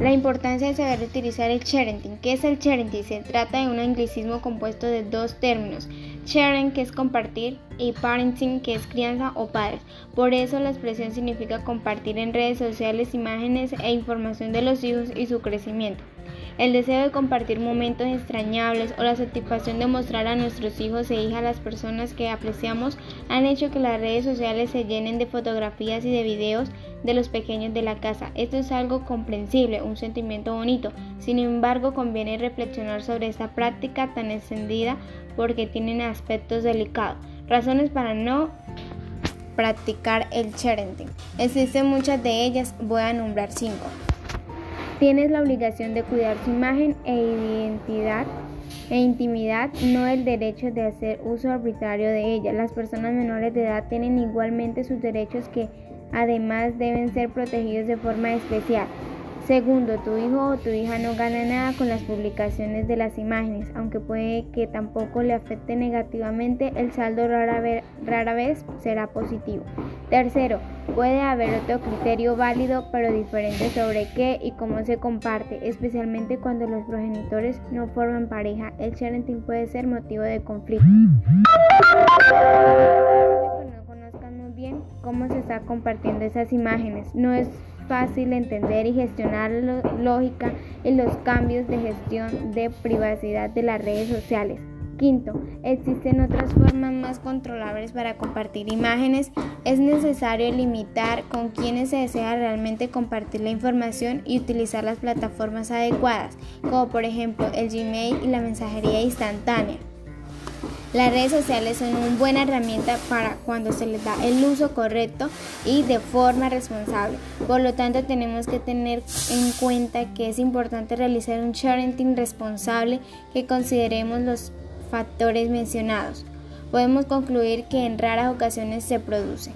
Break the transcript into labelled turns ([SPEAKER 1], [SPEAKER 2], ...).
[SPEAKER 1] La importancia de saber utilizar el sharing. ¿Qué es el sharing? Se trata de un anglicismo compuesto de dos términos. Sharing, que es compartir, y parenting, que es crianza o padres. Por eso la expresión significa compartir en redes sociales imágenes e información de los hijos y su crecimiento. El deseo de compartir momentos extrañables o la satisfacción de mostrar a nuestros hijos e hijas las personas que apreciamos han hecho que las redes sociales se llenen de fotografías y de videos de los pequeños de la casa. Esto es algo comprensible, un sentimiento bonito. Sin embargo, conviene reflexionar sobre esta práctica tan extendida porque tienen aspectos delicados. Razones para no practicar el parenting. Existen muchas de ellas, voy a nombrar cinco. Tienes la obligación de cuidar su imagen e identidad e intimidad, no el derecho de hacer uso arbitrario de ella. Las personas menores de edad tienen igualmente sus derechos que además deben ser protegidos de forma especial. Segundo, tu hijo o tu hija no gana nada con las publicaciones de las imágenes, aunque puede que tampoco le afecte negativamente, el saldo rara vez, será positivo. Tercero, puede haber otro criterio válido pero diferente sobre qué y cómo se comparte, especialmente cuando los progenitores no forman pareja. El sharing puede ser motivo de conflicto. Está compartiendo esas imágenes. No es fácil entender y gestionar la lógica y los cambios de gestión de privacidad de las redes sociales. Quinto, existen otras formas más controlables para compartir imágenes. Es necesario limitar con quienes se desea realmente compartir la información y utilizar las plataformas adecuadas, como por ejemplo el Gmail y la mensajería instantánea. Las redes sociales son una buena herramienta para cuando se les da el uso correcto y de forma responsable. Por lo tanto, tenemos que tener en cuenta que es importante realizar un sharing responsable que consideremos los factores mencionados. Podemos concluir que en raras ocasiones se produce.